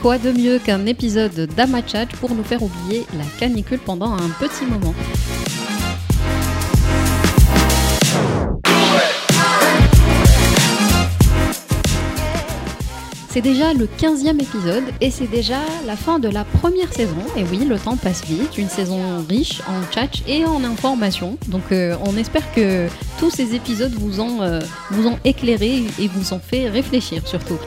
Quoi de mieux qu'un épisode d'Amachat pour nous faire oublier la canicule pendant un petit moment? C'est déjà le 15e épisode et c'est déjà la fin de la première saison. Et oui, le temps passe vite, une saison riche en chat et en informations. Donc euh, on espère que tous ces épisodes vous euh, vous ont éclairé et vous ont fait réfléchir surtout.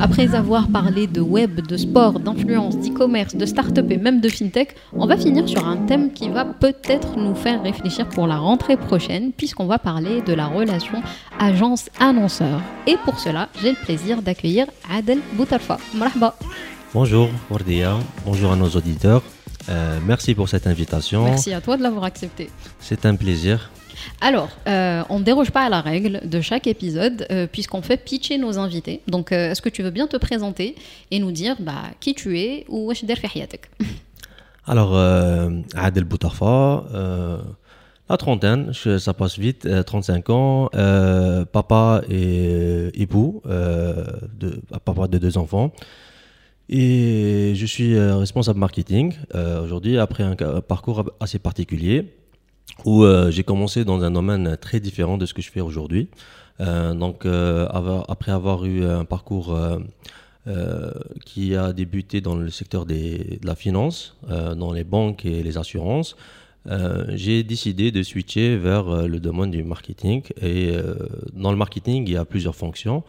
Après avoir parlé de web, de sport, d'influence, d'e-commerce, de start-up et même de fintech, on va finir sur un thème qui va peut-être nous faire réfléchir pour la rentrée prochaine, puisqu'on va parler de la relation agence-annonceur. Et pour cela, j'ai le plaisir d'accueillir Adel Boutarfa. Marhaba. Bonjour Wardia, bonjour à nos auditeurs. Euh, merci pour cette invitation. Merci à toi de l'avoir accepté. C'est un plaisir. Alors, euh, on ne déroge pas à la règle de chaque épisode euh, puisqu'on fait pitcher nos invités. Donc, euh, est-ce que tu veux bien te présenter et nous dire bah, qui tu es ou wesh der Alors, Adel Boutarfa, la trentaine, ça passe vite, 35 ans, papa et époux, de, papa de deux enfants. Et je suis responsable marketing aujourd'hui après un parcours assez particulier où euh, j'ai commencé dans un domaine très différent de ce que je fais aujourd'hui. Euh, donc, euh, après avoir eu un parcours qui a débuté dans le secteur des, de la finance, dans les banques et les assurances, j'ai décidé de switcher vers le domaine du marketing. Et dans le marketing, il y a plusieurs fonctions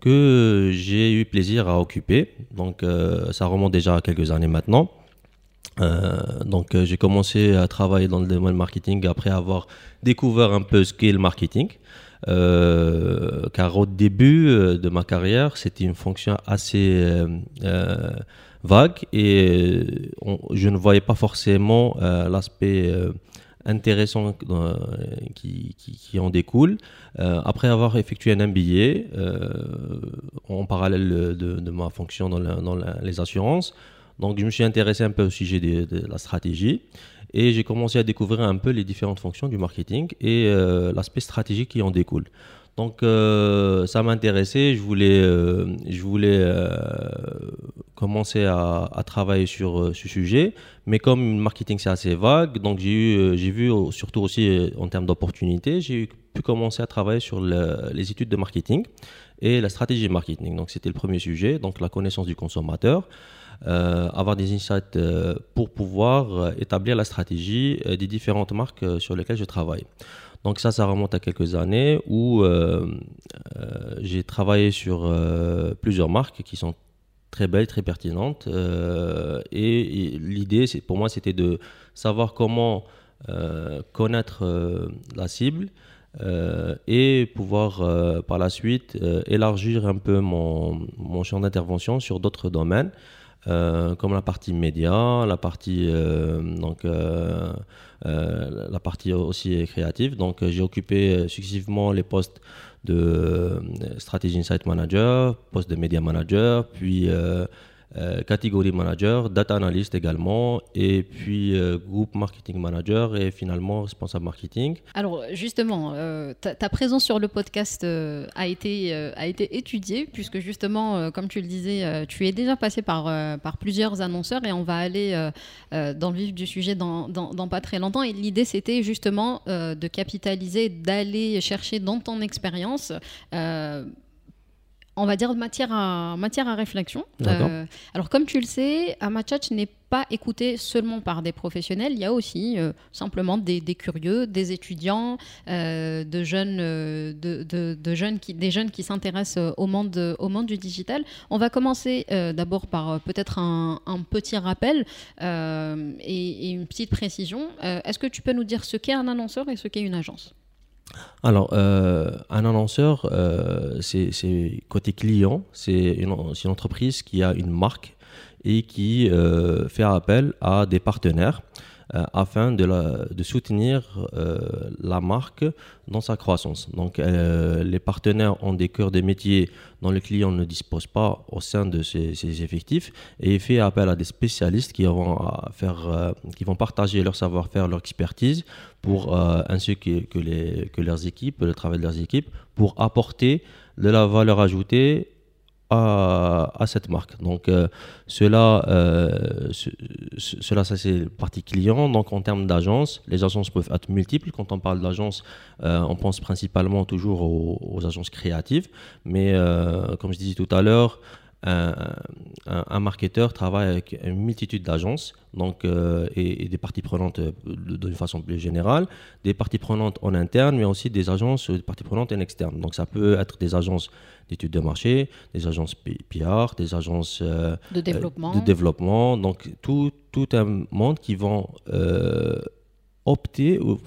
que j'ai eu plaisir à occuper. Donc, ça remonte déjà à quelques années maintenant. Euh, donc euh, j'ai commencé à travailler dans le domaine marketing après avoir découvert un peu ce qu'est le marketing. Euh, car au début de ma carrière, c'était une fonction assez vague et je ne voyais pas forcément l'aspect intéressant qui, en découle. après avoir effectué un MBA en parallèle de, ma fonction dans les assurances, donc je me suis intéressé un peu au sujet de, la stratégie et j'ai commencé à découvrir un peu les différentes fonctions du marketing et euh, l'aspect stratégique qui en découle. Donc euh, ça m'intéressait, je voulais, euh, je voulais commencer à, travailler sur ce sujet, mais comme le marketing c'est assez vague, donc j'ai vu surtout aussi en termes d'opportunités, j'ai pu commencer à travailler sur les études de marketing et la stratégie marketing. Donc c'était le premier sujet, donc la connaissance du consommateur. Euh, avoir des insights euh, pour pouvoir euh, établir la stratégie des différentes marques sur lesquelles je travaille. Donc ça, ça remonte à quelques années où j'ai travaillé sur plusieurs marques qui sont très belles, très pertinentes. et, l'idée, pour moi, c'était de savoir comment connaître la cible et pouvoir par la suite élargir un peu mon, mon champ d'intervention sur d'autres domaines. Euh, comme la partie média, la partie euh, donc euh, la partie aussi créative. Donc j'ai occupé successivement les postes de strategy insight manager, poste de media manager, puis euh, catégorie manager, data analyst également, et puis euh, groupe marketing manager et finalement responsable marketing. Alors justement, euh, ta, présence sur le podcast a, été, a été étudiée puisque justement, comme tu le disais, tu es déjà passé par, par plusieurs annonceurs et on va aller dans le vif du sujet dans, dans, dans pas très longtemps. Et l'idée, c'était justement de capitaliser, d'aller chercher dans ton expérience on va dire, matière à, matière à réflexion. Euh, alors, comme tu le sais, Amachat n'est pas écouté seulement par des professionnels, il y a aussi euh, simplement des, curieux, des étudiants, euh, de jeunes, de, jeunes qui, des jeunes qui s'intéressent au monde, au monde du digital. On va commencer d'abord par peut-être un, petit rappel et, une petite précision. Est-ce que tu peux nous dire ce qu'est un annonceur et ce qu'est une agence? Alors, euh, un annonceur, euh, c'est côté client, c'est une, entreprise qui a une marque et qui euh, fait appel à des partenaires afin de, soutenir la marque dans sa croissance. Donc les partenaires ont des cœurs de métiers dont le client ne dispose pas au sein de ses, effectifs et fait appel à des spécialistes qui vont, faire, qui vont partager leur savoir-faire, leur expertise pour, ainsi que, les, que leurs équipes, le travail de leurs équipes, pour apporter de la valeur ajoutée à, cette marque. Donc euh, cela, euh, cela ça c'est partie client. Donc en termes d'agence, les agences peuvent être multiples. Quand on parle d'agence, euh, on pense principalement toujours aux, agences créatives. Mais comme je disais tout à l'heure, un, marketeur travaille avec une multitude d'agences donc, euh, et, des parties prenantes euh, d'une façon plus générale, des parties prenantes en interne, mais aussi des agences, des parties prenantes en externe. Donc ça peut être des agences d'études de marché, des agences PR, des agences euh, de, développement. de développement. Donc tout, tout un monde qui vont opter, ou,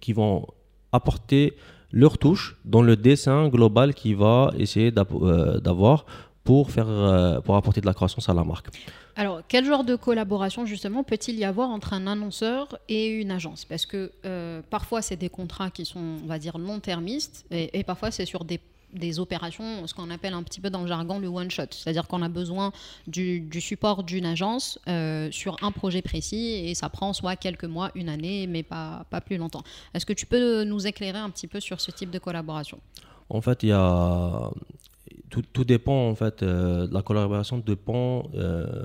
qui vont apporter leur touche dans le dessin global qui va essayer d'avoir pour, faire, euh, pour apporter de la croissance à la marque. Alors, quel genre de collaboration justement peut-il y avoir entre un annonceur et une agence? Parce que euh, parfois, c'est des contrats qui sont, on va dire, long-termistes, et, parfois, c'est sur des, des, opérations, ce qu'on appelle un petit peu dans le jargon le one-shot. C'est-à-dire qu'on a besoin du, du support d'une agence euh, sur un projet précis, et ça prend soit quelques mois, une année, mais pas, pas plus longtemps. Est-ce que tu peux nous éclairer un petit peu sur ce type de collaboration? En fait, il y a, tout, dépend en fait, euh, la collaboration dépend euh,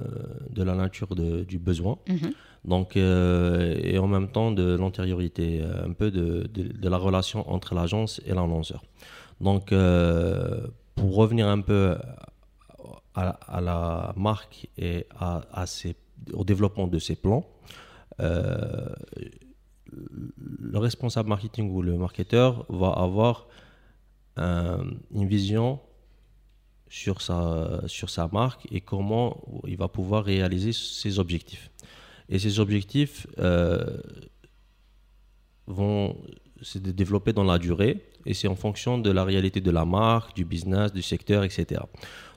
de la nature du besoin. Mhm. Donc, euh, et en même temps de l'antériorité, un peu de, la relation entre l'agence et l'annonceur. Donc, pour revenir un peu à, la marque et à, au développement de ses plans, le responsable marketing ou le marketeur va avoir une vision sur sa, sur sa marque et comment il va pouvoir réaliser ses objectifs. Et ces objectifs euh, vont se développer dans la durée et c'est en fonction de la réalité de la marque, du business, du secteur, etc.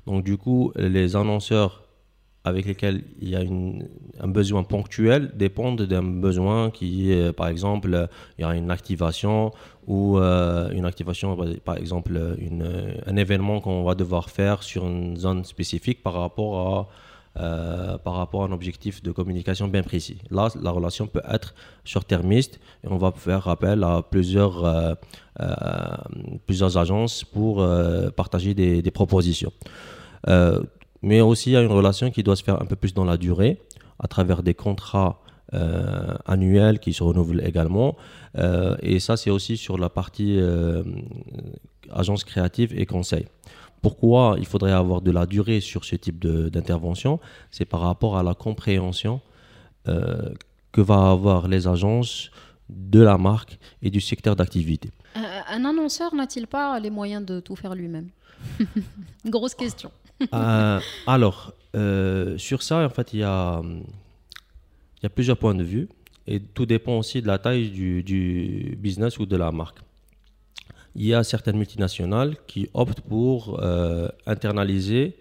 Donc du coup, les annonceurs avec lesquels il y a un besoin ponctuel dépendent d'un besoin qui est, par exemple, il y a une activation ou euh, une activation, par exemple, un événement qu'on va devoir faire sur une zone spécifique par rapport à, euh, par rapport à un objectif de communication bien précis. Là, la relation peut être short-termiste et on va faire appel à plusieurs, euh, plusieurs agences pour partager des propositions mais aussi a une relation qui doit se faire un peu plus dans la durée, à travers des contrats euh, annuels qui se renouvellent également. Euh, et ça, c'est aussi sur la partie euh, agence créative et conseil. Pourquoi il faudrait avoir de la durée sur ce type d'intervention? C'est par rapport à la compréhension que va avoir les agences de la marque et du secteur d'activité. un annonceur n'a-t-il pas les moyens de tout faire lui-même? Grosse question. Euh, alors, euh, sur ça, en fait, il y a, plusieurs points de vue et tout dépend aussi de la taille du, business ou de la marque. Il y a certaines multinationales qui optent pour euh, internaliser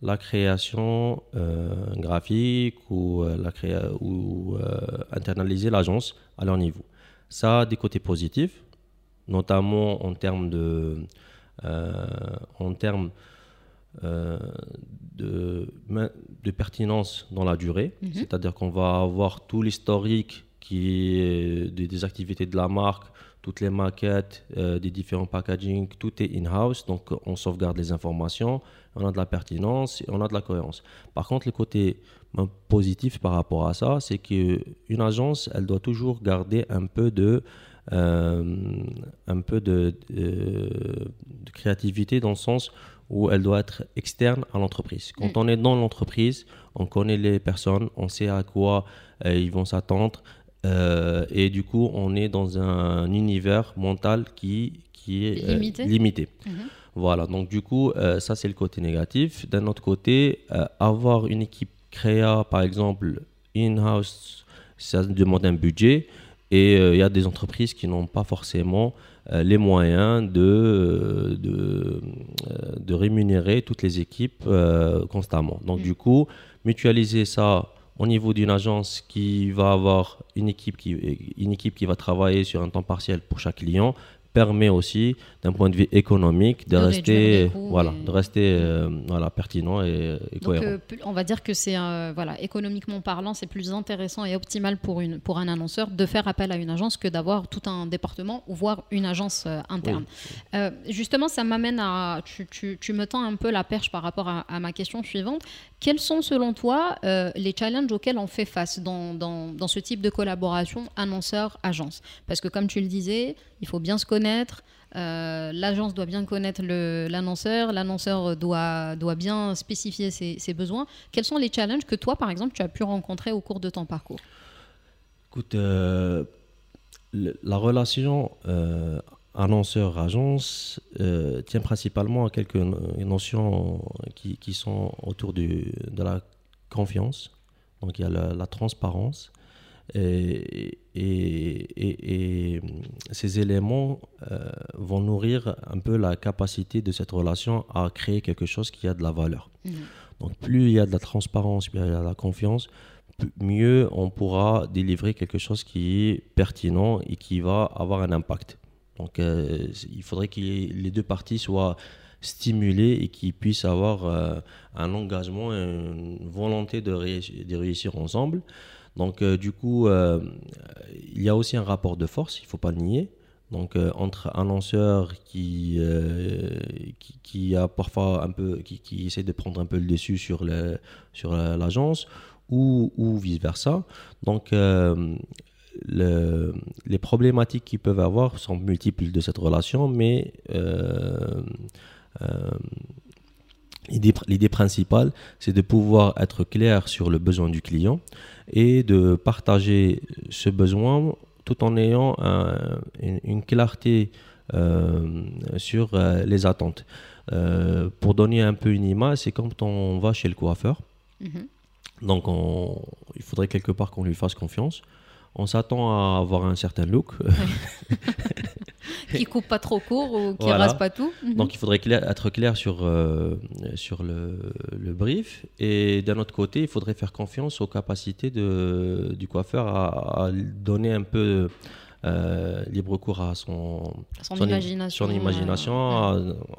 la création graphique ou, ou internaliser l'agence à leur niveau. Ça a des côtés positifs, notamment en termes de, en termes euh, de, de, pertinence dans la durée, mhm. c'est-à-dire qu'on va avoir tout l'historique qui est des, activités de la marque, toutes les maquettes, euh, des différents packaging, tout est in-house, donc on sauvegarde les informations, on a de la pertinence et on a de la cohérence. Par contre, le côté ben, positif par rapport à ça, c'est qu'une agence, elle doit toujours garder un peu de, euh, un peu de, de, créativité dans le sens où elle doit être externe à l'entreprise. Quand mm. on est dans l'entreprise, on connaît les personnes, on sait à quoi euh, ils vont s'attendre. Euh, et du coup, on est dans un univers mental qui, qui est euh, limité. Mm-hmm. Voilà, donc du coup, ça c'est le côté négatif. D'un autre côté, avoir une équipe créa, par exemple, in-house, ça demande un budget. Et il y a des entreprises qui n'ont pas forcément les moyens de, euh, de, euh, de, rémunérer toutes les équipes constamment. Donc, mm. du coup, mutualiser ça au niveau d'une agence qui va avoir une équipe qui, une équipe qui va travailler sur un temps partiel pour chaque client, permet aussi, d'un point de vue économique, de, rester, voilà, de rester euh, voilà, pertinent et, cohérent. Euh, on va dire que c'est voilà, économiquement parlant, c'est plus intéressant et optimal pour, une, pour un annonceur de faire appel à une agence que d'avoir tout un département ou voire une agence euh, interne. justement, ça m'amène à. Tu, tu, tu, me tends un peu la perche par rapport à, à ma question suivante. Quels sont selon toi les challenges auxquels on fait face dans, dans, dans ce type de collaboration annonceur-agence? Parce que comme tu le disais, il faut bien se connaître euh, l'agence doit bien connaître l'annonceur, l'annonceur doit, doit bien spécifier ses, besoins. Quels sont les challenges que toi, par exemple, tu as pu rencontrer au cours de ton parcours? Écoute, euh, la relation euh, annonceur-agence tient principalement à quelques notions qui, qui sont autour de la confiance. Donc il y a la transparence, et, et, ces éléments euh, vont nourrir un peu la capacité de cette relation à créer quelque chose qui a de la valeur. Mmh. Donc plus il y a de la transparence, plus il y a de la confiance, mieux on pourra délivrer quelque chose qui est pertinent et qui va avoir un impact. Donc euh, il faudrait que les deux parties soient stimulées et qu'ils puissent avoir euh, un engagement, une volonté de, de réussir ensemble. Donc, euh, du coup, euh, il y a aussi un rapport de force, il ne faut pas le nier. Donc, euh, entre un lanceur qui, qui, a parfois un peu, qui, essaie de prendre un peu le dessus sur, sur l'agence ou, ou vice-versa. Donc, les problématiques qu'ils peuvent avoir sont multiples de cette relation, mais l'idée principale, c'est de pouvoir être clair sur le besoin du client et de partager ce besoin tout en ayant une, clarté euh, sur euh, les attentes. Euh, pour donner un peu une image, c'est quand on va chez le coiffeur. Mhm. Donc, il faudrait quelque part qu'on lui fasse confiance. On s'attend à avoir un certain look. qui coupe pas trop court ou qui rase pas tout. Mhm. Donc il faudrait être clair sur, euh, sur le, le, brief. Et d'un autre côté, il faudrait faire confiance aux capacités de, du coiffeur à, donner un peu euh, libre cours à son, son, imagination, son imagination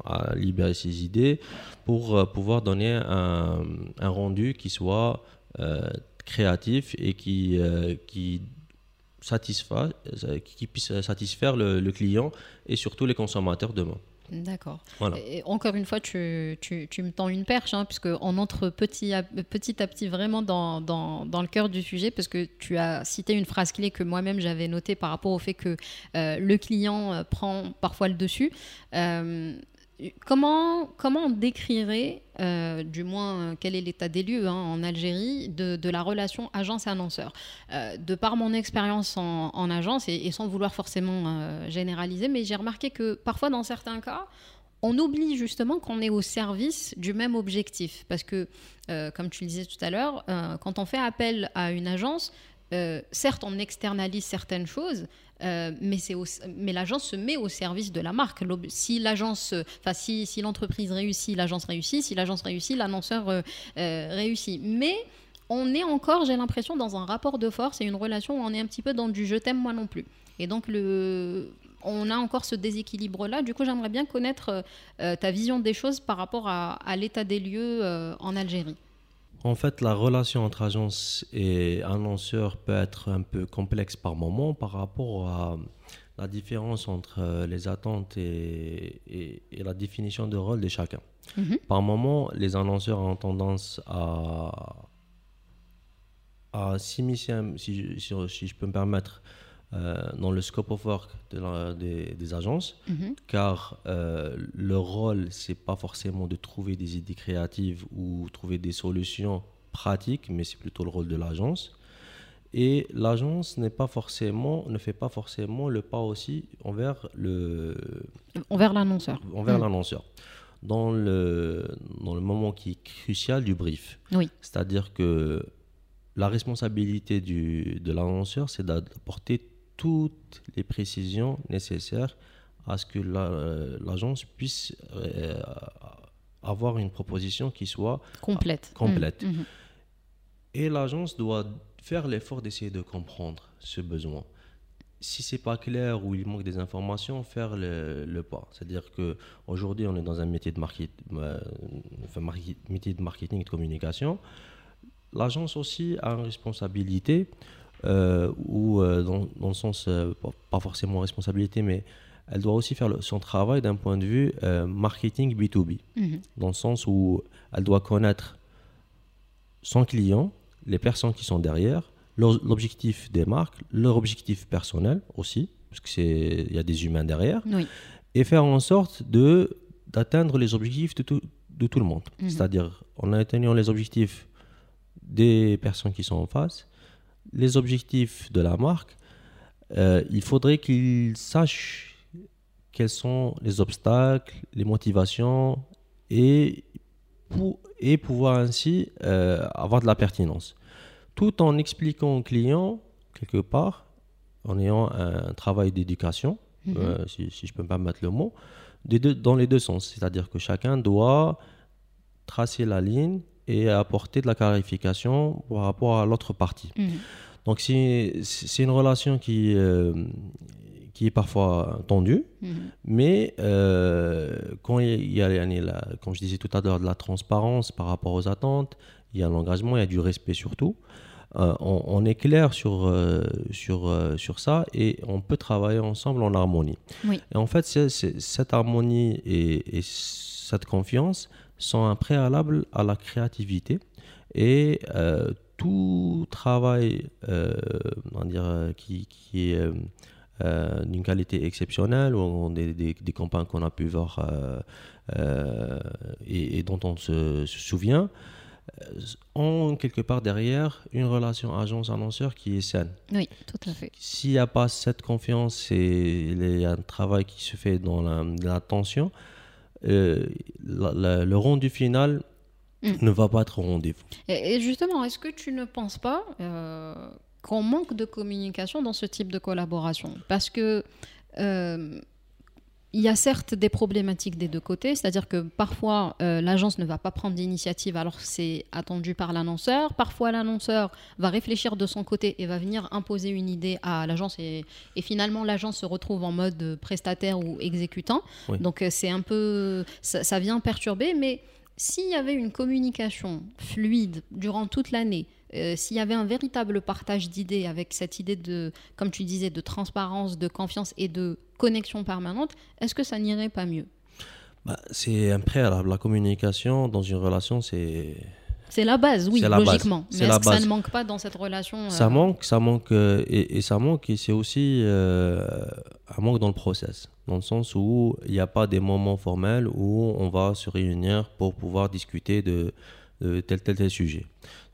à, libérer ses idées pour euh, pouvoir donner un, un rendu qui soit créatif et qui, qui satisfaire, euh, qui puisse satisfaire le, client et surtout les consommateurs demain. D'accord. encore une fois, tu, tu, tu, me tends une perche, hein, puisqu'on entre petit à, petit à petit vraiment dans, dans, dans, le cœur du sujet, parce que tu as cité une phrase clé que moi-même j'avais notée par rapport au fait que euh, le client euh, prend parfois le dessus. Comment, comment on décrirait, euh, du moins euh, quel est l'état des lieux hein, en Algérie, de, la relation agence-annonceur? Euh, De par mon expérience en, agence, et, sans vouloir forcément généraliser, mais j'ai remarqué que parfois dans certains cas, on oublie justement qu'on est au service du même objectif. Parce que, comme tu le disais tout à l'heure, quand on fait appel à une agence, certes, on externalise certaines choses, euh, mais, l'agence se met au service de la marque. Si l'agence, enfin si, l'entreprise réussit, l'agence réussit. Si l'agence réussit, l'annonceur euh, euh, réussit. Mais on est encore, j'ai l'impression, dans un rapport de force et une relation où on est un petit peu dans du je t'aime moi non plus. Et donc on a encore ce déséquilibre-là. Du coup, j'aimerais bien connaître ta vision des choses par rapport à l'état des lieux en Algérie. En fait, la relation entre agence et annonceur peut être un peu complexe par moment par rapport à la différence entre euh, les attentes et, la définition de rôle de chacun. Mhm. Par moment, les annonceurs ont tendance à, à s'immiscer, si, si, je peux me permettre, dans le scope of work de des, agences, mhm. car euh, leur rôle, c'est pas forcément de trouver des idées créatives ou trouver des solutions pratiques, mais c'est plutôt le rôle de l'agence. Et l'agence n'est pas forcément, ne fait pas forcément le pas aussi envers le envers l'annonceur. Envers mm. l'annonceur. Dans le, dans le moment qui est crucial du brief. Oui. C'est-à-dire que la responsabilité du, de l'annonceur, c'est d'apporter toutes les précisions nécessaires à ce que euh, l'agence puisse euh, avoir une proposition qui soit complète. complète. Mmh, mmh. Et l'agence doit faire l'effort d'essayer de comprendre ce besoin. Si c'est pas clair ou il manque des informations, faire le, pas. C'est-à-dire que aujourd'hui, on est dans un métier de, market, euh, métier de marketing et de communication. L'agence aussi a une responsabilité, ou euh, dans, dans, le sens, pas forcément responsabilité, mais elle doit aussi faire son travail d'un point de vue marketing B2B, mhm. dans le sens où elle doit connaître son client, les personnes qui sont derrière, l'objectif des marques, leur objectif personnel aussi, parce qu'il y a des humains derrière, et faire en sorte de d'atteindre les objectifs de tout, de tout le monde. Mhm. C'est-à-dire, en atteignant les objectifs des personnes qui sont en face, les objectifs de la marque, euh, il faudrait qu'ils sachent quels sont les obstacles, les motivations, et et pouvoir ainsi euh, avoir de la pertinence. Tout en expliquant au client, quelque part, en ayant un travail d'éducation, mhm. euh, si, je peux me permettre le mot, dans les deux sens. C'est-à-dire que chacun doit tracer la ligne et apporter de la clarification par rapport à l'autre partie. Mhm. Donc c'est une relation qui, euh, qui est parfois tendu, mhm. mais euh, quand il y a, la, comme je disais tout à l'heure, de la transparence par rapport aux attentes, il y a l'engagement, il y a du respect surtout. Euh, on, est clair sur, euh, sur, sur ça et on peut travailler ensemble en harmonie. Et en fait, cette harmonie et, et, cette confiance sont un préalable à la créativité et tout travail on dire, qui, qui est euh, d'une qualité exceptionnelle, ou des, des, des campagnes qu'on a pu voir euh, euh, et, dont on se, souvient, ont quelque part derrière une relation agence-annonceur qui est saine. Oui, tout à fait. S'il n'y a pas cette confiance et il y a un travail qui se fait dans l'attention, le rendu final mm. ne va pas être au rendez-vous. Et, justement, est-ce que tu ne penses pas qu'on manque de communication dans ce type de collaboration? Parce que euh, il y a certes des problématiques des deux côtés, c'est-à-dire que parfois euh, l'agence ne va pas prendre d'initiative alors c'est attendu par l'annonceur. Parfois l'annonceur va réfléchir de son côté et va venir imposer une idée à l'agence et, finalement l'agence se retrouve en mode prestataire ou exécutant. Donc euh, c'est un peu, ça, ça vient perturber, mais s'il y avait une communication fluide durant toute l'année, euh, s'il y avait un véritable partage d'idées avec cette idée de, comme tu disais, de transparence, de confiance et de connexion permanente, est-ce que ça n'irait pas mieux? Bah, C'est un préalable. La communication dans une relation, c'est... C'est la base, oui, logiquement. Mais est-ce que ça ne manque pas dans cette relation Ça euh manque, ça manque, euh, et, ça manque, et c'est aussi un manque dans le process, dans le sens où il n'y a pas des moments formels où on va se réunir pour pouvoir discuter de, de tel, tel, tel sujet.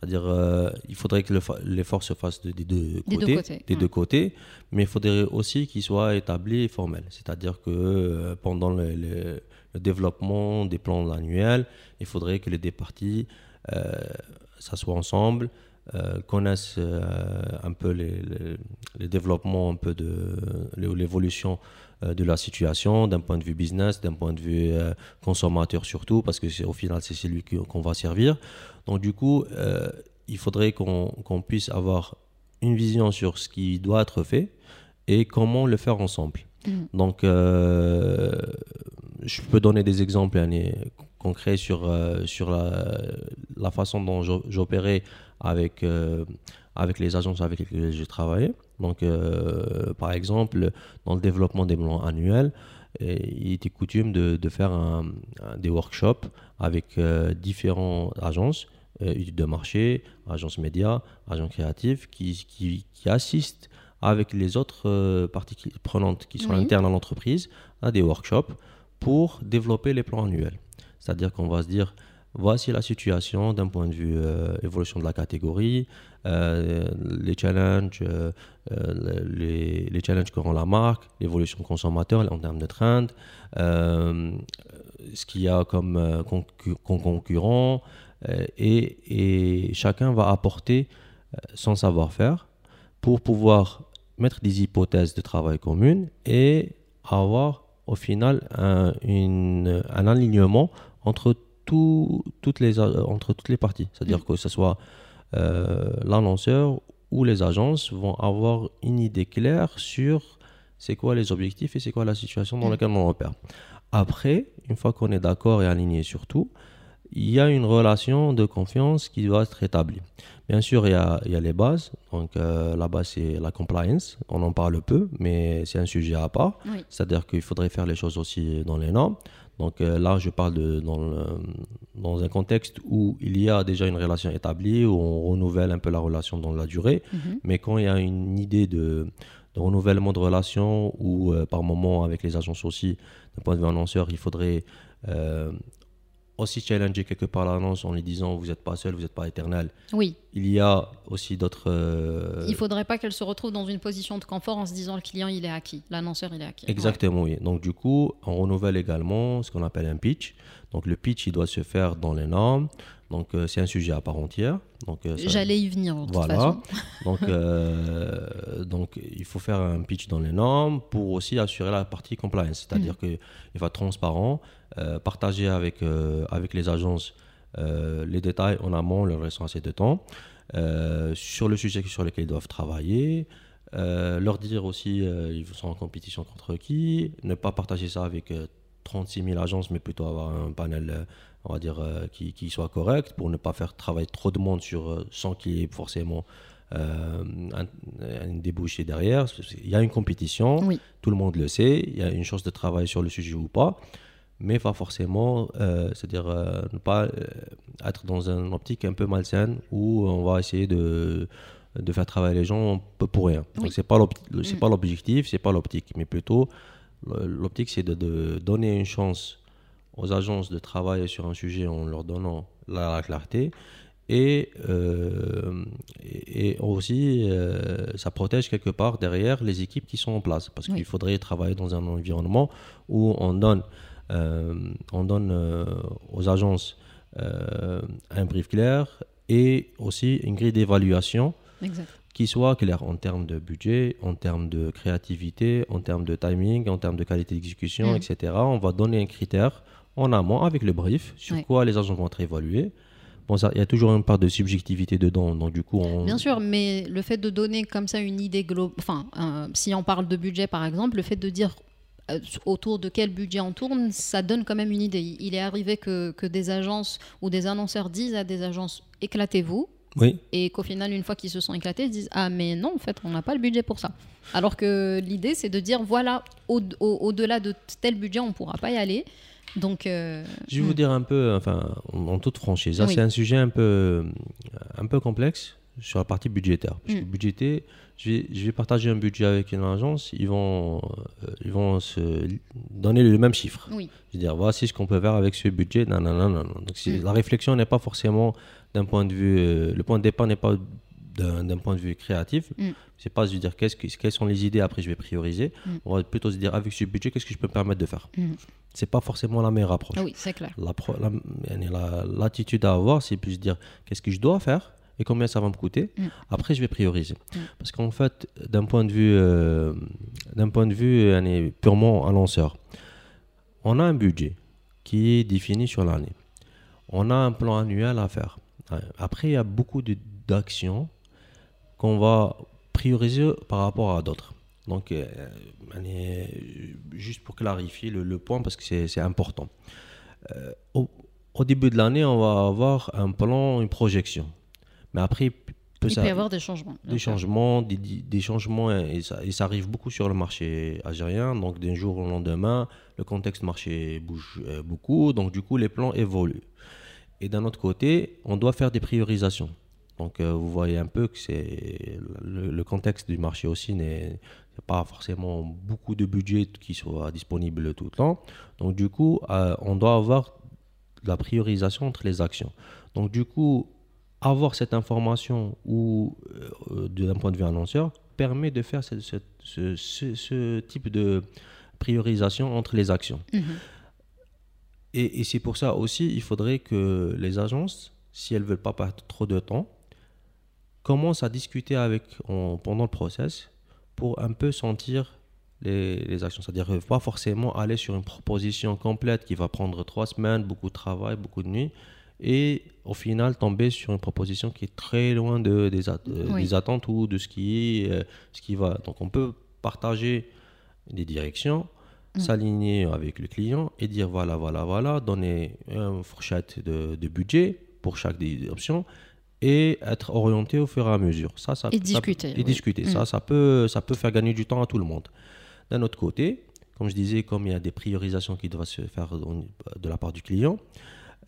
C'est-à-dire, euh, il faudrait que l'effort se fasse des, deux, côtés, des deux côtés, mais il faudrait aussi qu'il soit établi et formel. C'est-à-dire que euh, pendant le, développement des plans annuels, il faudrait que les deux parties euh, s'assoient ensemble, connaissent un peu les, les, développements, un peu de l'évolution de la situation d'un point de vue business, d'un point de vue consommateur surtout, parce que au final c'est celui qu'on va servir. Donc du coup, euh, il faudrait qu'on puisse avoir une vision sur ce qui doit être fait et comment le faire ensemble. Mm. Donc, euh, je peux donner des exemples concrets sur, euh, sur la, la, façon dont j'opérais avec, avec les agences avec lesquelles j'ai travaillé. Donc, par exemple, dans le développement des plans annuels, il était coutume de, de faire un, des workshops avec différentes agences euh, études de marché, agence média, agence créative, qui, qui, qui assistent avec les autres euh, parties prenantes qui sont internes à l'entreprise à des workshops pour développer les plans annuels. C'est-à-dire qu'on va se dire, voici la situation d'un point de vue euh, évolution de la catégorie, les challenges, les, les, challenges qu'auront la marque, l'évolution consommateur en termes de trend, ce qu'il y a comme concurrent, euh, et, chacun va apporter euh, son savoir-faire pour pouvoir mettre des hypothèses de travail communes et avoir au final un, un alignement entre, tout, toutes les, entre toutes les parties. C'est-à-dire mm. que ce soit l'annonceur ou les agences vont avoir une idée claire sur c'est quoi les objectifs et c'est quoi la situation dans mm. laquelle on opère. Après, une fois qu'on est d'accord et aligné sur tout, il y a une relation de confiance qui doit être établie. Bien sûr, il y a, il y a les bases. Donc, euh, la base, c'est la compliance. On en parle peu, mais c'est un sujet à part. C'est-à-dire qu'il faudrait faire les choses aussi dans les normes. Donc, euh, là, je parle de, dans, dans, un contexte où il y a déjà une relation établie, où on renouvelle un peu la relation dans la durée. Mhm. Mais quand il y a une idée de, de renouvellement de relation, ou euh, par moment avec les agences aussi, d'un point de vue annonceur, il faudrait aussi challenger quelque part l'annonce en lui disant vous n'êtes pas seul, vous n'êtes pas éternel. Oui. Il y a aussi d'autres. Euh, il faudrait pas qu'elle se retrouve dans une position de confort en se disant le client il est acquis, l'annonceur il est acquis. Exactement, oui. Donc du coup, on renouvelle également ce qu'on appelle un pitch. Donc le pitch il doit se faire dans les normes. Donc euh, c'est un sujet à part entière. Donc euh, j'allais y venir. De voilà. Toute façon. donc donc il faut faire un pitch dans les normes pour aussi assurer la partie compliance, c'est-à-dire mm. qu'il va être transparent. Euh, partager avec, euh, avec les agences euh, les détails en amont, leur laissant assez de temps, sur le sujet sur lequel ils doivent travailler, leur dire aussi ils sont en compétition contre qui, ne pas partager ça avec 36 000 agences, mais plutôt avoir un panel, on va dire, qui, qui, soit correct pour ne pas faire travailler trop de monde sur, sans qu'il y ait forcément euh, un, débouché derrière. Il y a une compétition, tout le monde le sait, il y a une chance de travail sur le sujet ou pas mais pas forcément, euh, c'est-à-dire euh, ne pas euh, être dans une optique un peu malsaine où on va essayer de, de faire travailler les gens peu pour rien. Donc c'est pas c'est mm. pas l'objectif, c'est pas l'optique, mais plutôt l'optique c'est de, de, donner une chance aux agences de travailler sur un sujet en leur donnant la, clarté et, et, aussi ça protège quelque part derrière les équipes qui sont en place. Parce qu'il faudrait travailler dans un environnement où on donne euh, on donne euh, aux agences euh, un brief clair et aussi une grille d'évaluation qui soit claire en termes de budget, en termes de créativité, en termes de timing, en termes de qualité d'exécution, mm. etc. On va donner un critère en amont avec le brief sur quoi les agents vont être évalués. Bon, il y a toujours une part de subjectivité dedans, donc du coup... On... Bien sûr, mais le fait de donner comme ça une idée globale, enfin, si on parle de budget par exemple, le fait de dire euh, autour de quel budget on tourne, ça donne quand même une idée. Il est arrivé que, que des agences ou des annonceurs disent à des agences éclatez-vous. Oui. Et qu'au final, une fois qu'ils se sont éclatés, ils disent Ah, mais non, en fait, on n'a pas le budget pour ça. Alors que l'idée, c'est de dire Voilà, au-delà de tel budget, on ne pourra pas y aller. Donc, euh, je vais vous hmm. dire un peu, enfin, en, toute franchise, c'est un sujet un peu, un peu complexe sur la partie budgétaire. Parce que hmm. budgéter, je vais, je vais, partager un budget avec une agence, ils vont, euh, ils vont se donner le même chiffre. Oui. Je vais dire, voici ce qu'on peut faire avec ce budget. Non, non, non, non. Donc, mm. la réflexion n'est pas forcément d'un point de vue. Euh, le point de départ n'est pas d'un point de vue créatif. Mm. C'est pas de dire qu'est-ce quelles sont les idées, après je vais prioriser. Mm. On va plutôt se dire, avec ce budget, qu'est-ce que je peux me permettre de faire? C'est pas forcément la meilleure approche. Oui, c'est clair. L'attitude la, à avoir, c'est plus dire, qu'est-ce que je dois faire et combien ça va me coûter? Mm. Après, je vais prioriser. Mm. Parce qu'en fait, d'un point de vue, euh, d'un point de vue euh, purement annonceur, on a un budget qui est défini sur l'année. On a un plan annuel à faire. Après, il y a beaucoup d'actions qu'on va prioriser par rapport à d'autres. Donc, euh, juste pour clarifier le, point, parce que c'est important. au, au, début de l'année, on va avoir un plan, une projection. Mais après, peut il peut y avoir des changements. Des changements, des, des, changements, et ça, et ça, arrive beaucoup sur le marché algérien. Donc, d'un jour au lendemain, le contexte marché bouge euh, beaucoup. Donc, du coup, les plans évoluent. Et d'un autre côté, on doit faire des priorisations. Donc, euh, vous voyez un peu que c'est le, contexte du marché aussi n'est pas forcément beaucoup de budget qui soit disponible tout le temps. Donc, du coup, euh, on doit avoir la priorisation entre les actions. Donc, du coup, avoir cette information ou euh, d'un point de vue annonceur permet de faire ce, ce, type de priorisation entre les actions. Mhm. Et, c'est pour ça aussi, il faudrait que les agences, si elles ne veulent pas perdre trop de temps, commencent à discuter avec pendant le process pour un peu sentir les, les actions. C'est-à-dire pas forcément aller sur une proposition complète qui va prendre trois semaines, beaucoup de travail, beaucoup de nuits, et au final tomber sur une proposition qui est très loin de, des, des attentes ou de ce qui, est, ce qui va. Donc on peut partager des directions, mm. s'aligner avec le client et dire voilà, voilà, voilà, donner une fourchette de, de budget pour chaque des options et être orienté au fur et à mesure. Ça, ça, et discuter. et discuter. Ça, mm. ça peut, ça peut faire gagner du temps à tout le monde. D'un autre côté, comme je disais, comme il y a des priorisations qui doivent se faire de la part du client,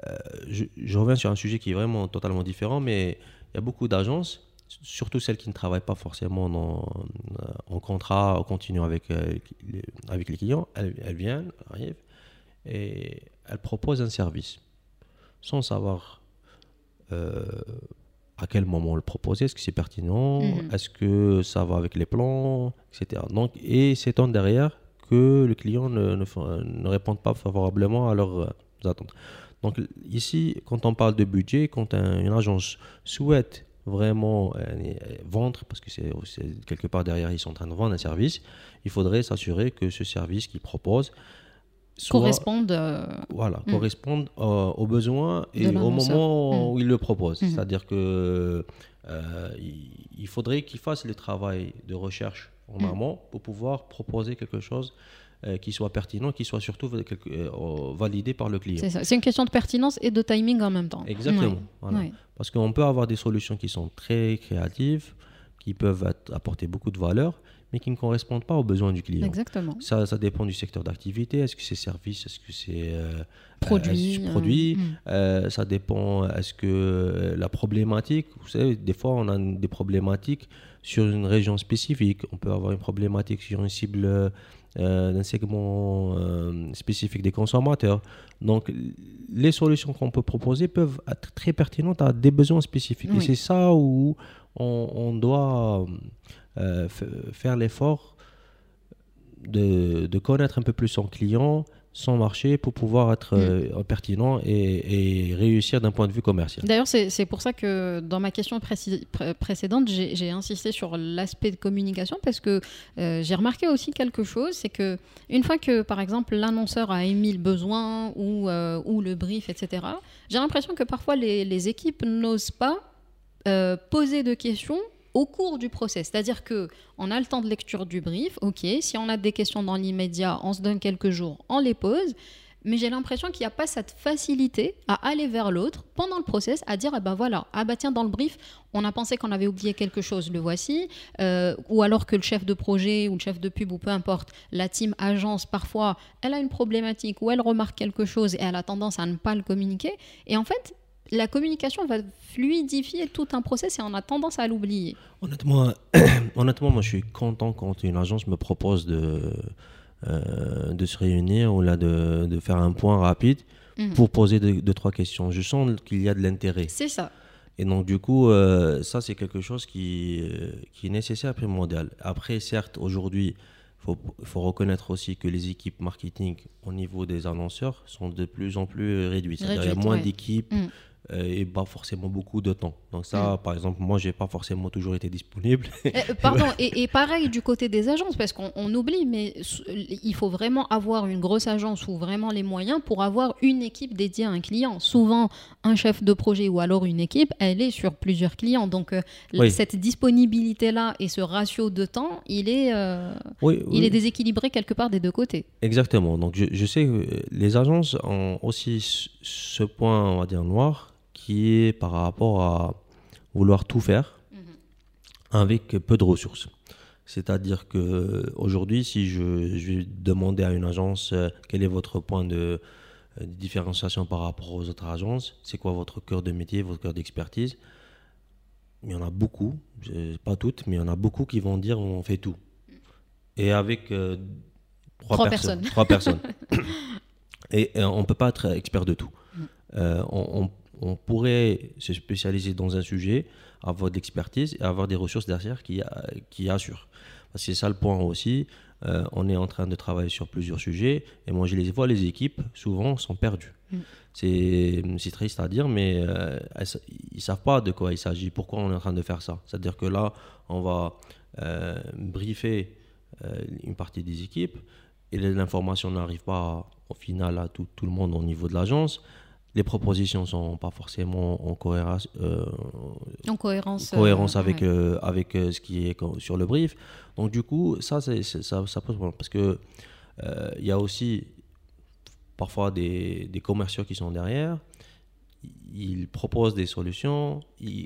euh, je, je, reviens sur un sujet qui est vraiment totalement différent, mais il y a beaucoup d'agences, surtout celles qui ne travaillent pas forcément euh, en contrat continu avec, euh, avec les clients. Elles, elles viennent, arrivent, et elles proposent un service sans savoir à quel moment le proposer, est-ce que c'est pertinent, mhm. est-ce que ça va avec les plans, etc. Donc, et s'étendre derrière que le client ne, ne, réponde pas favorablement à leurs euh, attentes. Donc ici, quand on parle de budget, quand une agence souhaite vraiment euh, vendre, parce que c'est quelque part derrière, ils sont en train de vendre un service, il faudrait s'assurer que ce service qu'ils proposent correspondent, euh, voilà, hmm. correspondent aux besoins et au moment hmm. où ils le proposent. Hmm. C'est-à-dire que euh, il faudrait qu'ils fassent le travail de recherche en amont pour pouvoir proposer quelque chose euh, qui soit pertinent, qui soit surtout validé par le client. C'est une question de pertinence et de timing en même temps. Exactement. Parce qu'on peut avoir des solutions qui sont très créatives, qui peuvent apporter beaucoup de valeur, mais qui ne correspondent pas aux besoins du client. Exactement. Ça, ça dépend du secteur d'activité. Est-ce que c'est service Est-ce que c'est euh, produit, euh, produit hmm. euh, Ça dépend. Est-ce que la problématique Vous savez, des fois, on a des problématiques sur une région spécifique. On peut avoir une problématique sur une cible d'un segment spécifique des consommateurs. Donc, les solutions qu'on peut proposer peuvent être très pertinentes à des besoins spécifiques. Et c'est ça où on, on doit euh, faire l'effort de, de, connaître un peu plus son client, son marché, pour pouvoir être mm. euh, pertinent et, réussir d'un point de vue commercial. D'ailleurs, c'est pour ça que dans ma question précédente, j'ai insisté sur l'aspect de communication parce que euh, j'ai remarqué aussi quelque chose, c'est que une fois que, par exemple, l'annonceur a émis le besoin ou, ou le brief, etc., j'ai l'impression que parfois les, les équipes n'osent pas poser de questions au cours du process. C'est-à-dire que on a le temps de lecture du brief, ok. Si on a des questions dans l'immédiat, on se donne quelques jours, on les pose. Mais j'ai l'impression qu'il n'y a pas cette facilité à aller vers l'autre pendant le process, à dire, ah ben voilà, ah bah tiens, dans le brief, on a pensé qu'on avait oublié quelque chose, le voici. Euh, ou alors que le chef de projet ou le chef de pub ou peu importe, la team agence, parfois, elle a une problématique ou elle remarque quelque chose et elle a tendance à ne pas le communiquer. Et en fait, la communication va fluidifier tout un process et on a tendance à l'oublier. Honnêtement, honnêtement, moi je suis content quand une agence me propose de, euh, de se réunir ou là de, de faire un point rapide mhm. pour poser deux, trois questions. Je sens qu'il y a de l'intérêt. C'est ça. Et donc du coup, euh, ça c'est quelque chose qui, euh, qui est nécessaire, primordial. Après, certes, aujourd'hui, il faut, faut, reconnaître aussi que les équipes marketing au niveau des annonceurs sont de plus en plus réduites. Qu'il y a moins d'équipes. Mm. Euh, et pas forcément beaucoup de temps. Donc ça, mm. par exemple, moi, j'ai pas forcément toujours été disponible. Eh, euh, pardon, et, pareil du côté des agences, parce qu'on oublie, mais il faut vraiment avoir une grosse agence ou vraiment les moyens pour avoir une équipe dédiée à un client. Souvent, un chef de projet ou alors une équipe, elle est sur plusieurs clients. Donc euh, cette disponibilité-là et ce ratio de temps, il est, il est déséquilibré quelque part des deux côtés. Exactement. Donc je, je sais que les agences ont aussi ce point, on va dire, noir qui est par rapport à vouloir tout faire mhm. avec peu de ressources. C'est-à-dire que aujourd'hui, si je, vais demander à une agence euh, quel est votre point de, euh, différenciation par rapport aux autres agences, c'est quoi votre cœur de métier, votre cœur d'expertise, il y en a beaucoup, pas toutes, mais il y en a beaucoup qui vont dire on fait tout. Et avec euh, trois, personnes. Trois personnes. et, on ne peut pas être expert de tout. Mm. on, on pourrait se spécialiser dans un sujet, avoir de l'expertise et avoir des ressources derrière qui, qui assurent. C'est ça le point aussi. Euh, on est en train de travailler sur plusieurs sujets et moi je les vois, les équipes souvent sont perdues. Mm. C'est triste à dire, mais euh, ils ne savent pas de quoi il s'agit, pourquoi on est en train de faire ça. C'est-à-dire que là, on va euh, briefer une partie des équipes et l'information n'arrive pas au final à tout, tout, le monde au niveau de l'agence les propositions sont pas forcément en cohérence, en cohérence, cohérence avec, avec ce qui est sur le brief. Donc du coup, ça, ça, ça pose problème parce que il y a aussi parfois des, des, commerciaux qui sont derrière. Ils proposent des solutions.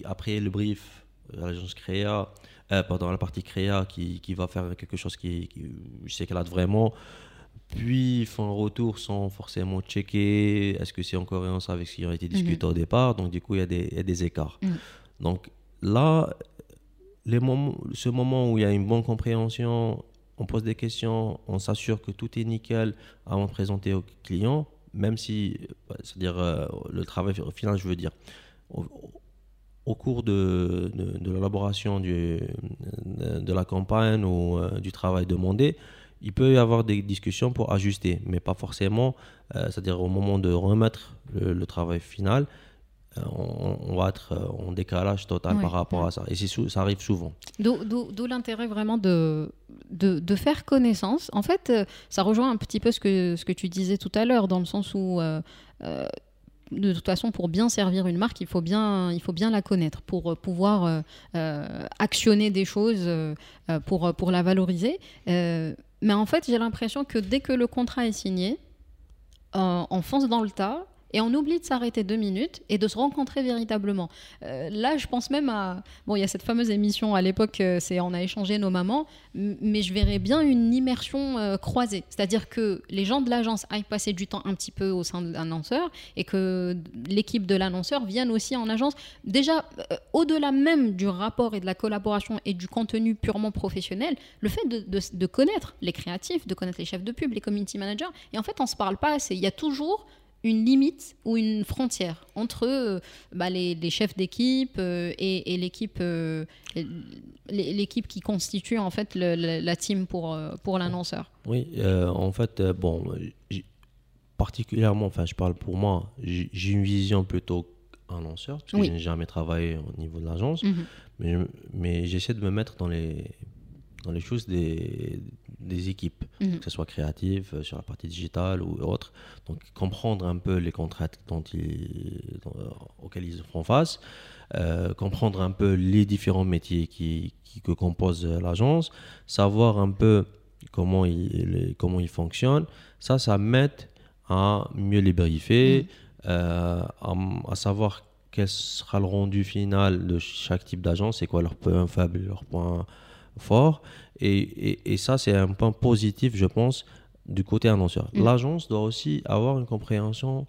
après le brief, l'agence créa, euh, pendant la partie créa qui, qui, va faire quelque chose qui, qui s'éclate vraiment. Puis ils font un retour sans forcément checker est-ce que c'est en cohérence avec ce qui a été discuté mhm. au départ? Donc du coup, il y a des, il y a des écarts. Mhm. Donc là, les moments, ce moment où il y a une bonne compréhension, on pose des questions, on s'assure que tout est nickel avant de présenter au client, même si, euh, c'est-à-dire euh, le travail final, je veux dire, au cours de, de, l'élaboration de, de, la campagne ou euh, du travail demandé, il peut y avoir des discussions pour ajuster, mais pas forcément, euh, c'est-à-dire au moment de remettre le, travail final, euh, on, va être en décalage total par rapport à ça. Et ça arrive souvent. D'où l'intérêt vraiment de, de, faire connaissance. En fait, ça rejoint un petit peu ce que, ce que tu disais tout à l'heure, dans le sens où de toute façon, pour bien servir une marque, il faut bien, il faut bien la connaître pour euh, pouvoir euh, euh, actionner des choses pour, pour la valoriser. Mais en fait, j'ai l'impression que dès que le contrat est signé, on fonce dans le tas et on oublie de s'arrêter deux minutes et de se rencontrer véritablement. Euh, là, je pense même à... Bon, il y a cette fameuse émission à l'époque, euh, c'est On a échangé nos mamans, mais je verrais bien une immersion euh, croisée. C'est-à-dire que les gens de l'agence aillent passer du temps un petit peu au sein de l'annonceur et que l'équipe de l'annonceur vienne aussi en agence. Déjà, au-delà même du rapport et de la collaboration et du contenu purement professionnel, le fait de, de connaître les créatifs, de connaître les chefs de pub, les community managers, et en fait, on ne se parle pas assez. Il y a toujours une limite ou une frontière entre euh, bah, les, chefs d'équipe euh, et, l'équipe euh, l'équipe qui constitue en fait la team pour, pour l'annonceur. Oui, en fait, bon, particulièrement, enfin je parle pour moi, j'ai une vision plutôt annonceur, parce que je n'ai jamais travaillé au niveau de l'agence, mhm. mais, mais j'essaie de me mettre dans les dans les choses des, des équipes, mhm. que ce soit créative, euh, sur la partie digitale ou autre. Donc, comprendre un peu les contraintes dont ils, euh, auxquelles ils font face, euh, comprendre un peu les différents métiers qui, qui que compose l'agence, savoir un peu comment ils, comment ils fonctionnent. Ça, ça m'aide à mieux les briefer, mhm. à, savoir quel sera le rendu final de chaque type d'agence, c'est quoi leur point faible, leur point fort. Et, et, ça, c'est un point positif, je pense, du côté annonceur. Mm. L'agence doit aussi avoir une compréhension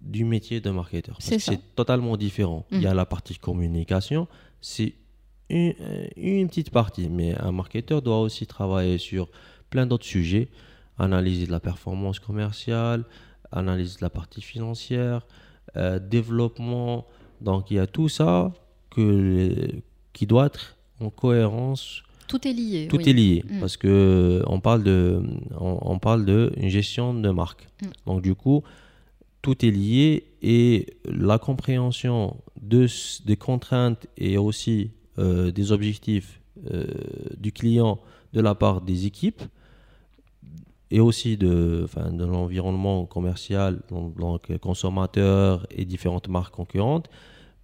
du métier de marketeur. c'est totalement différent. Il y a mm. la partie communication, c'est une, une, petite partie, mais un marketeur doit aussi travailler sur plein d'autres sujets, analyser de la performance commerciale, analyse de la partie financière, euh, développement. Donc il y a tout ça que, qui doit être en cohérence tout est lié. Tout est lié mm. parce que on parle de, on, parle de une gestion de marque. Mm. Donc du coup, tout est lié et la compréhension de, des contraintes et aussi euh, des objectifs euh, du client de la part des équipes et aussi de, de l'environnement commercial, donc consommateurs et différentes marques concurrentes,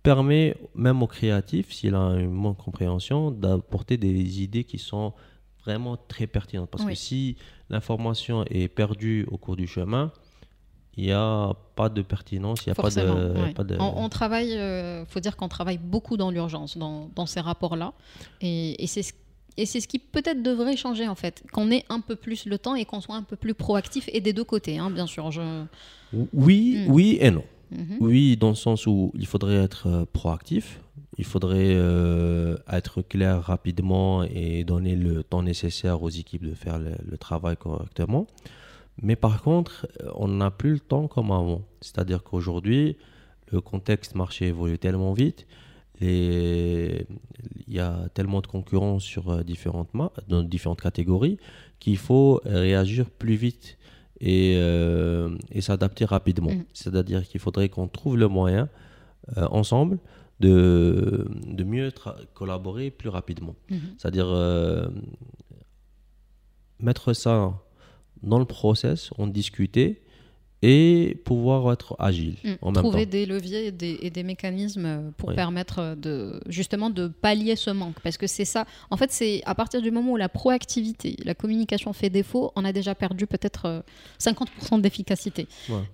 permet même au créatif, s'il a une bonne compréhension, d'apporter des idées qui sont vraiment très pertinentes. Parce que si l'information est perdue au cours du chemin, il n'y a pas de pertinence, il n'y a pas de, On, travaille, il euh, faut dire qu'on travaille beaucoup dans l'urgence, dans, dans, ces rapports-là. Et, et c'est ce et c'est ce qui peut-être devrait changer en fait, qu'on ait un peu plus le temps et qu'on soit un peu plus proactif et des deux côtés, hein, bien sûr. Je... Oui, hmm. oui et non. Mhm. Oui, dans le sens où il faudrait être euh, proactif, il faudrait euh, être clair rapidement et donner le temps nécessaire aux équipes de faire le, travail correctement. Mais par contre, euh, on n'a plus le temps comme avant. C'est-à-dire qu'aujourd'hui, le contexte marché évolue tellement vite, il y a tellement de concurrence sur différentes, dans différentes catégories qu'il faut réagir plus vite et, euh, et s'adapter rapidement. Mm. C'est-à-dire qu'il faudrait qu'on trouve le moyen euh, ensemble de, de mieux collaborer plus rapidement. Mm-hmm. C'est-à-dire euh, mettre ça dans le process, en discuter et pouvoir être agile mm. en même Trouver des leviers et des, et des mécanismes pour permettre de justement de pallier ce manque. Parce que c'est ça, en fait, c'est à partir du moment où la proactivité, la communication fait défaut, on a déjà perdu peut-être 50% euh, d'efficacité.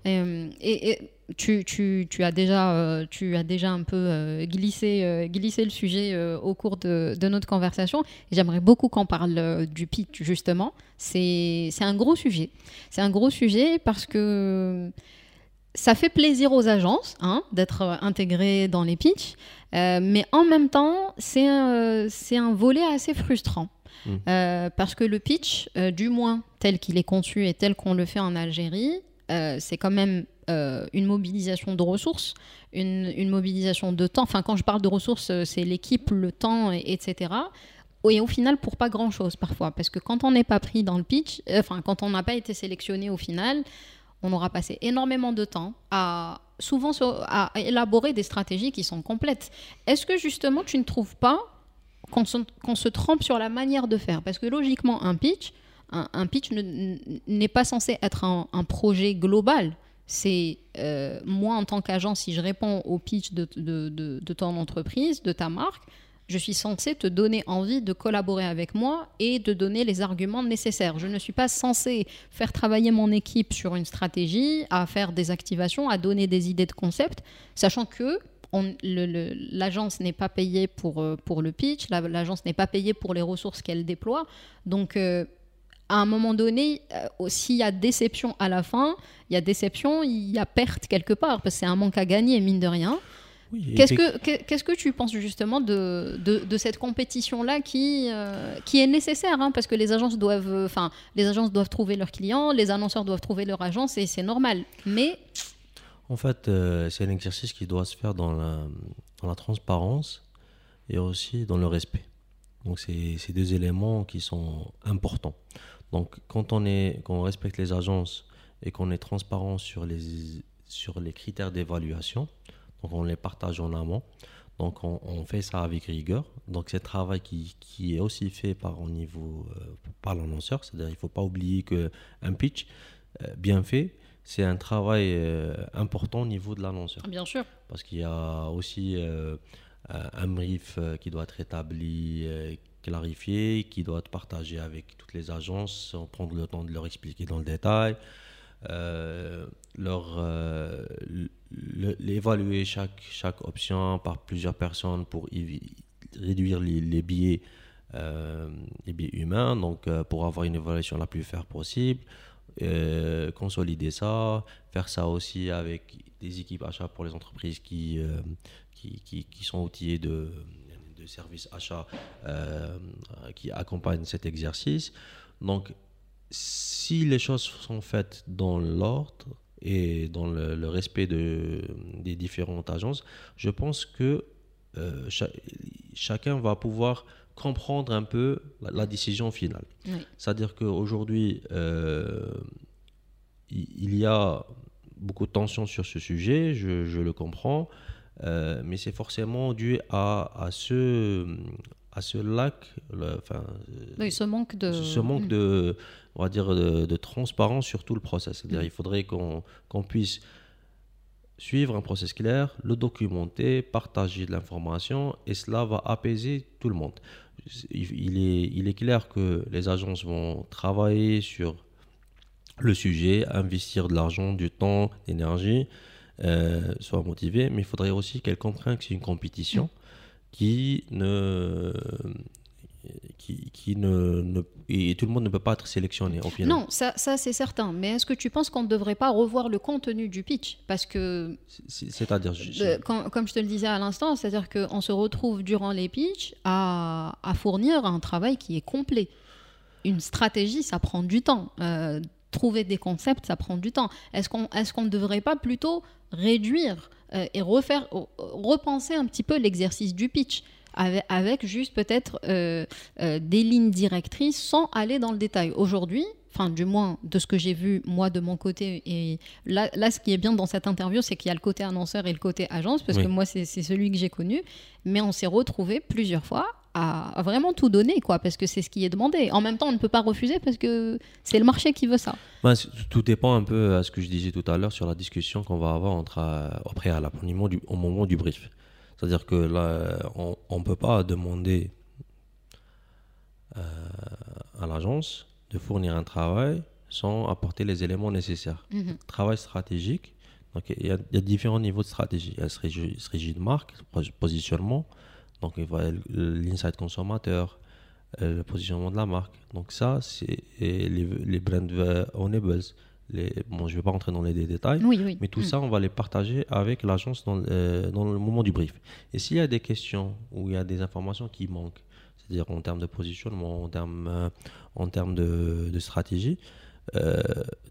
Euh, et, et, tu, tu, tu, as déjà, euh, tu as déjà un peu glissé, glissé le sujet au cours de, de notre conversation. J'aimerais beaucoup qu'on parle du pitch, justement. C'est un gros sujet. C'est un gros sujet parce que ça fait plaisir aux agences hein, d'être intégrées dans les pitchs, euh, mais en même temps, c'est un, un, volet assez frustrant. Mmh. Euh, parce que le pitch, euh, du moins tel qu'il est conçu et tel qu'on le fait en Algérie, c'est quand même une mobilisation de ressources, une, mobilisation de temps. Enfin, quand je parle de ressources, c'est l'équipe, le temps, etc et au final pour pas grand chose parfois parce que quand on n'est pas pris dans le pitch enfin quand on n'a pas été sélectionné au final on aura passé énormément de temps à souvent à élaborer des stratégies qui sont complètes. Est-ce que justement tu ne trouves pas qu'on se, trompe sur la manière de faire? Parce que logiquement, un pitch, un, pitch n'est pas censé être un, projet global. C'est euh, moi en tant qu'agent, si je réponds au pitch de, ton entreprise, de ta marque, je suis censé te donner envie de collaborer avec moi et de donner les arguments nécessaires. Je ne suis pas censé faire travailler mon équipe sur une stratégie, à faire des activations, à donner des idées de concept, sachant que l'agence n'est pas payée pour, euh, le pitch, l'agence n'est pas payée pour les ressources qu'elle déploie. Donc, euh, à un moment donné, euh, s'il y a déception à la fin, il y a déception, il y a perte quelque part, parce que c'est un manque à gagner, mine de rien qu'est-ce, que, qu'est-ce que tu penses justement de, de, cette compétition-là qui, euh, qui est nécessaire hein, Parce que les agences, doivent, enfin, les agences doivent trouver leurs clients, les annonceurs doivent trouver leur agence et c'est normal. Mais. En fait, euh, c'est un exercice qui doit se faire dans la, dans la transparence et aussi dans le respect. Donc, c'est, deux éléments qui sont importants. Donc, quand on, est, quand on respecte les agences et qu'on est transparent sur les, sur les critères d'évaluation, donc on les partage en amont. Donc on, fait ça avec rigueur. Donc c'est un travail qui, qui, est aussi fait par au niveau euh, par l'annonceur. C'est-à-dire il ne faut pas oublier qu'un pitch euh, bien fait, c'est un travail euh, important au niveau de l'annonceur. Bien sûr. Parce qu'il y a aussi un brief qui doit être établi, clarifié, qui doit être partagé avec toutes les agences, prendre le temps de leur expliquer dans le détail. Euh, leur euh, chaque, chaque option par plusieurs personnes pour réduire les, biais euh, les biais humains donc pour avoir une évaluation la plus faire possible consolider ça faire ça aussi avec des équipes achats pour les entreprises qui, qui, qui, qui, sont outillées de, de services achats qui accompagnent cet exercice. Donc si les choses sont faites dans l'ordre et dans le, respect de, des différentes agences, je pense que euh, chacun va pouvoir comprendre un peu la, décision finale. C'est-à-dire qu'aujourd'hui, euh, il y a beaucoup de tensions sur ce sujet, je, le comprends, euh, mais c'est forcément dû à, à ce à ce lac, enfin, ce manque de, ce manque mm. de, on va dire, de, transparence sur tout le process. C'est-à-dire, mm. il faudrait qu'on puisse suivre un process clair, le documenter, partager de l'information, et cela va apaiser tout le monde. Il est, il est clair que les agences vont travailler sur le sujet, investir de l'argent, du temps, d'énergie, euh, soient motivées, mais il faudrait aussi qu'elles comprennent que c'est une compétition. Qui ne qui, qui ne, et tout le monde ne peut pas être sélectionné au final. Non, ça, ça c'est certain. Mais est-ce que tu penses qu'on ne devrait pas revoir le contenu du pitch? Parce que. C'est-à-dire. comme je te le disais à l'instant, c'est-à-dire qu'on se retrouve durant les pitchs à, à, fournir un travail qui est complet. Une stratégie, ça prend du temps. Euh, trouver des concepts, ça prend du temps. Est-ce qu'on est ne devrait pas plutôt réduire euh, et refaire, repenser un petit peu l'exercice du pitch avec, juste peut-être euh, euh, des lignes directrices sans aller dans le détail. Aujourd'hui, enfin du moins de ce que j'ai vu moi de mon côté, et là, là ce qui est bien dans cette interview, c'est qu'il y a le côté annonceur et le côté agence, parce que moi c'est celui que j'ai connu, mais on s'est retrouvé plusieurs fois à, vraiment tout donner, quoi, parce que c'est ce qui est demandé. En même temps, on ne peut pas refuser parce que c'est le marché qui veut ça. Ben, tout dépend un peu à ce que je disais tout à l'heure sur la discussion qu'on va avoir entre, euh, au préalable, au, du, au moment du brief. C'est-à-dire que là, on ne peut pas demander euh, à l'agence de fournir un travail sans apporter les éléments nécessaires. Mhm. Travail stratégique, donc il y, a, il y, a, différents niveaux de stratégie. Il y a stratégie de marque, positionnement, donc il va l'insight consommateur, euh, le positionnement de la marque. Donc ça, c'est les, les brand onables. Les, bon, je ne vais pas rentrer dans les détails, mais tout mm. ça, on va les partager avec l'agence dans, euh, dans, le moment du brief. Et s'il y a des questions ou il y a des informations qui manquent, c'est-à-dire en termes de positionnement, en termes, euh, en termes de, de stratégie, euh,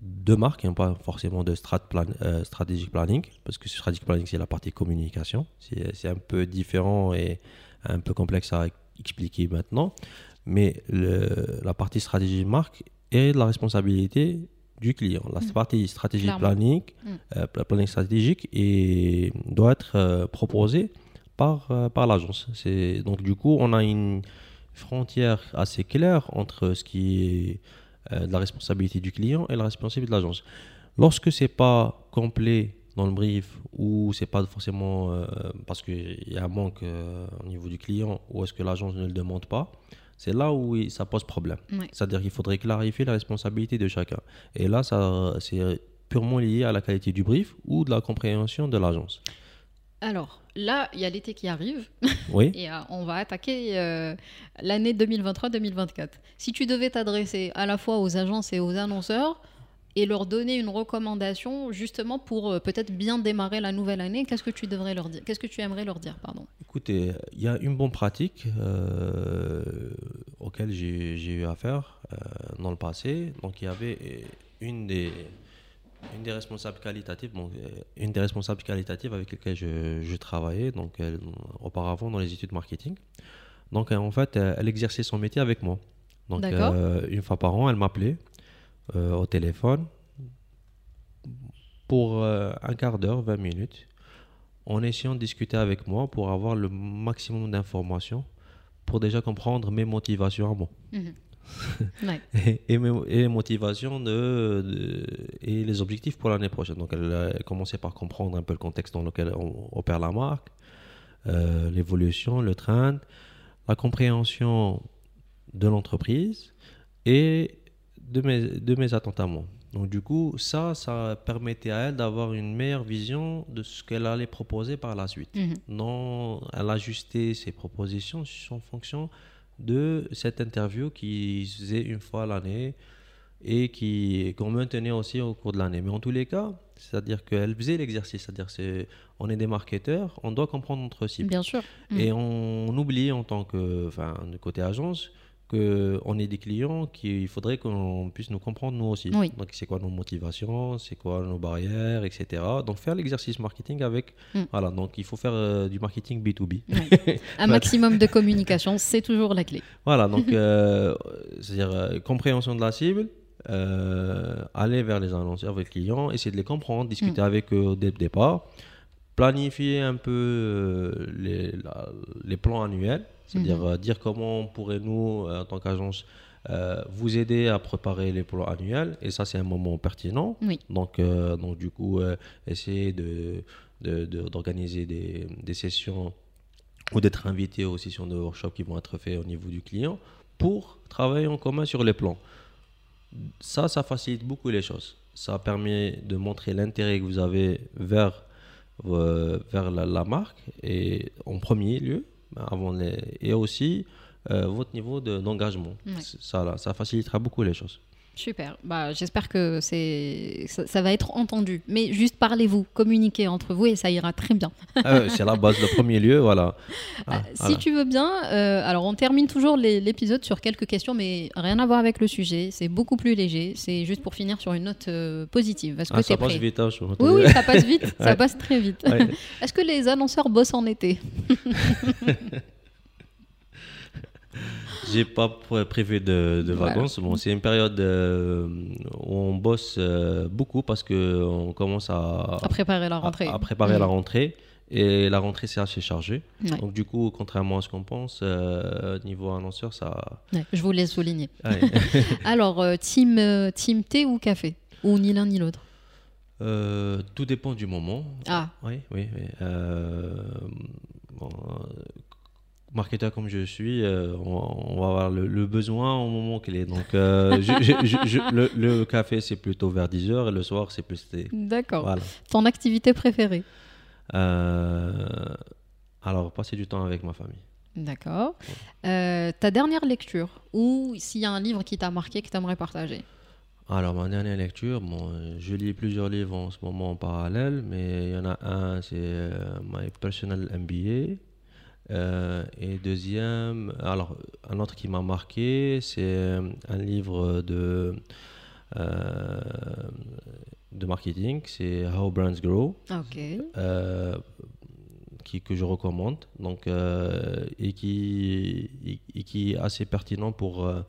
de marque, hein, pas forcément de strat plan, euh, strategic planning, parce que strategic planning, c'est la partie communication. C'est un peu différent et un peu complexe à expliquer maintenant. Mais le, la partie stratégie de marque est la responsabilité du client. La mm. partie stratégie planning, mm. euh, planning stratégique, et doit être proposée par, par l'agence. Donc, du coup, on a une frontière assez claire entre ce qui est euh, de la responsabilité du client et la responsabilité de l'agence. Lorsque c'est pas complet dans le brief ou c'est pas forcément euh, parce qu'il y a un manque euh, au niveau du client ou est-ce que l'agence ne le demande pas, c'est là où ça pose problème. C'est-à-dire qu'il faudrait clarifier la responsabilité de chacun. Et là, ça, c'est purement lié à la qualité du brief ou de la compréhension de l'agence. Alors, là, il y a l'été qui arrive. Oui. et euh, on va attaquer euh, l'année 2023-2024. Si tu devais t'adresser à la fois aux agences et aux annonceurs et leur donner une recommandation justement pour euh, peut-être bien démarrer la nouvelle année, qu'est-ce que tu devrais leur dire Qu'est-ce que tu aimerais leur dire pardon? Écoutez, il y a une bonne pratique auquel j'ai eu affaire dans le passé. Donc, il y avait une des une des responsables qualitatives, bon, euh, une des responsables qualitatives avec lesquelles je, je travaillais, donc auparavant dans les études marketing. Donc en fait, elle exerçait son métier avec moi. Donc euh, une fois par an, elle m'appelait euh, au téléphone pour un quart d'heure, 20 minutes, en essayant de discuter avec moi pour avoir le maximum d'informations pour déjà comprendre mes motivations à moi. Et, et, les motivations de, et les objectifs pour l'année prochaine. Donc, elle a commencé par comprendre un peu le contexte dans lequel on opère la marque, euh, l'évolution, le trend, la compréhension de l'entreprise et de mes, de mes attentes à moi. Donc du coup, ça, ça permettait à elle d'avoir une meilleure vision de ce qu'elle allait proposer par la suite. Mhm. Non, elle ajustait ses propositions en fonction de cette interview qui faisait une fois l'année et qui qu'on maintenait aussi au cours de l'année. Mais en tous les cas, c'est-à-dire qu'elle faisait l'exercice, c'est-à-dire c'est on est des marketeurs, on doit comprendre notre cible. Bien sûr. Et mm. on oublie en tant que, enfin, de côté agence, on est des clients qu'il faudrait qu'on puisse nous comprendre nous aussi. Donc c'est quoi nos motivations, c'est quoi nos barrières, etc. Donc faire l'exercice marketing avec, mm. voilà, donc il faut faire euh, du marketing B2B. Un maximum de communication, c'est toujours la clé. Voilà, donc euh, c'est-à-dire euh, compréhension de la cible, aller vers les annonceurs, vers les clients, essayer de les comprendre, discuter mm. avec eux dès le départ, planifier un peu les, les plans annuels c'est-à-dire mhm. euh, dire comment pourrait-nous, euh, en tant qu'agence, euh, vous aider à préparer les plans annuels. Et ça, c'est un moment pertinent. Donc, donc, du coup, essayer de, d'organiser des, des, sessions ou d'être invité aux sessions de workshop qui vont être faites au niveau du client pour travailler en commun sur les plans. Ça, ça facilite beaucoup les choses. Ça permet de montrer l'intérêt que vous avez vers, vers la, la marque et en premier lieu avant les... et aussi euh, votre niveau d'engagement. Ça, ça facilitera beaucoup les choses. Super. Bah, J'espère que c'est ça, va être entendu. Mais juste parlez-vous, communiquez entre vous et ça ira très bien. Ah c'est la base, le premier lieu, voilà. Ah, si tu veux bien, euh, alors on termine toujours l'épisode sur quelques questions, mais rien à voir avec le sujet. C'est beaucoup plus léger. C'est juste pour finir sur une note euh, positive. Est-ce que ah, ça passe vite. Hein, oui, oui, ça passe vite. Ça passe très vite. Est-ce que les annonceurs bossent en été J'ai pas prévu de, vacances. Bon, c'est une période euh, où on bosse euh, beaucoup parce que on commence à, à préparer la rentrée. À, préparer la mm. rentrée. Et la rentrée, c'est assez chargé. Donc, du coup, contrairement à ce qu'on pense, euh, niveau annonceur, ça. je vous laisse souligner. Alors, team, team thé ou café? Ou ni l'un ni l'autre? Tout dépend du moment. Ah. Oui, oui. oui. Marketeur comme je suis, on, va avoir le, besoin au moment qu'il est. Donc, le, café, c'est plutôt vers 10h et le soir, c'est plus thé. D'accord. Ton activité préférée? Euh, alors, passer du temps avec ma famille. D'accord. Euh, ta dernière lecture, ou s'il y a un livre qui t'a marqué, que tu aimerais partager? Alors, ma dernière lecture, bon, je lis plusieurs livres en ce moment en parallèle, mais il y en a un, c'est euh, My Personal MBA. Et deuxième, alors, un autre qui m'a marqué, c'est un livre de de marketing, c'est How Brands Grow, euh, qui, que je recommande, donc, euh, et, qui, et, qui est assez pertinent pour, euh,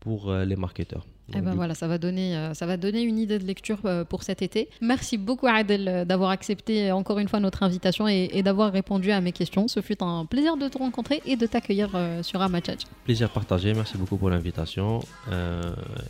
pour les marketeurs. Eh ben voilà, ça va, donner, euh, ça va donner une idée de lecture euh, pour cet été. Merci beaucoup Adel euh, d'avoir accepté encore une fois notre invitation et, d'avoir répondu à mes questions. Ce fut un plaisir de te rencontrer et de t'accueillir sur Amachach. Plaisir partagé, merci beaucoup pour l'invitation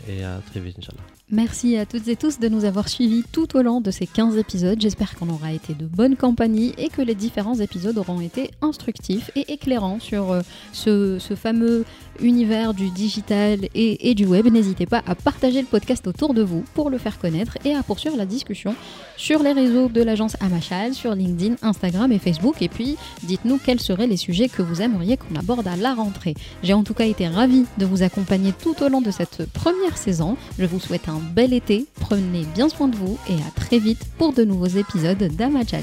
et à très vite Inch'Allah. Merci à toutes et tous de nous avoir suivis tout au long de ces 15 épisodes. J'espère qu'on aura été de bonne compagnie et que les différents épisodes auront été instructifs et éclairants sur ce, ce fameux univers du digital et, et du web. N'hésitez pas partager le podcast autour de vous pour le faire connaître et à poursuivre la discussion sur les réseaux de l'agence Amachal, sur LinkedIn, Instagram et Facebook. Et puis, dites-nous quels seraient les sujets que vous aimeriez qu'on aborde à la rentrée. J'ai en tout cas été ravie de vous accompagner tout au long de cette première saison. Je vous souhaite un bel été, prenez bien soin de vous et à très vite pour de nouveaux épisodes d'Amachal.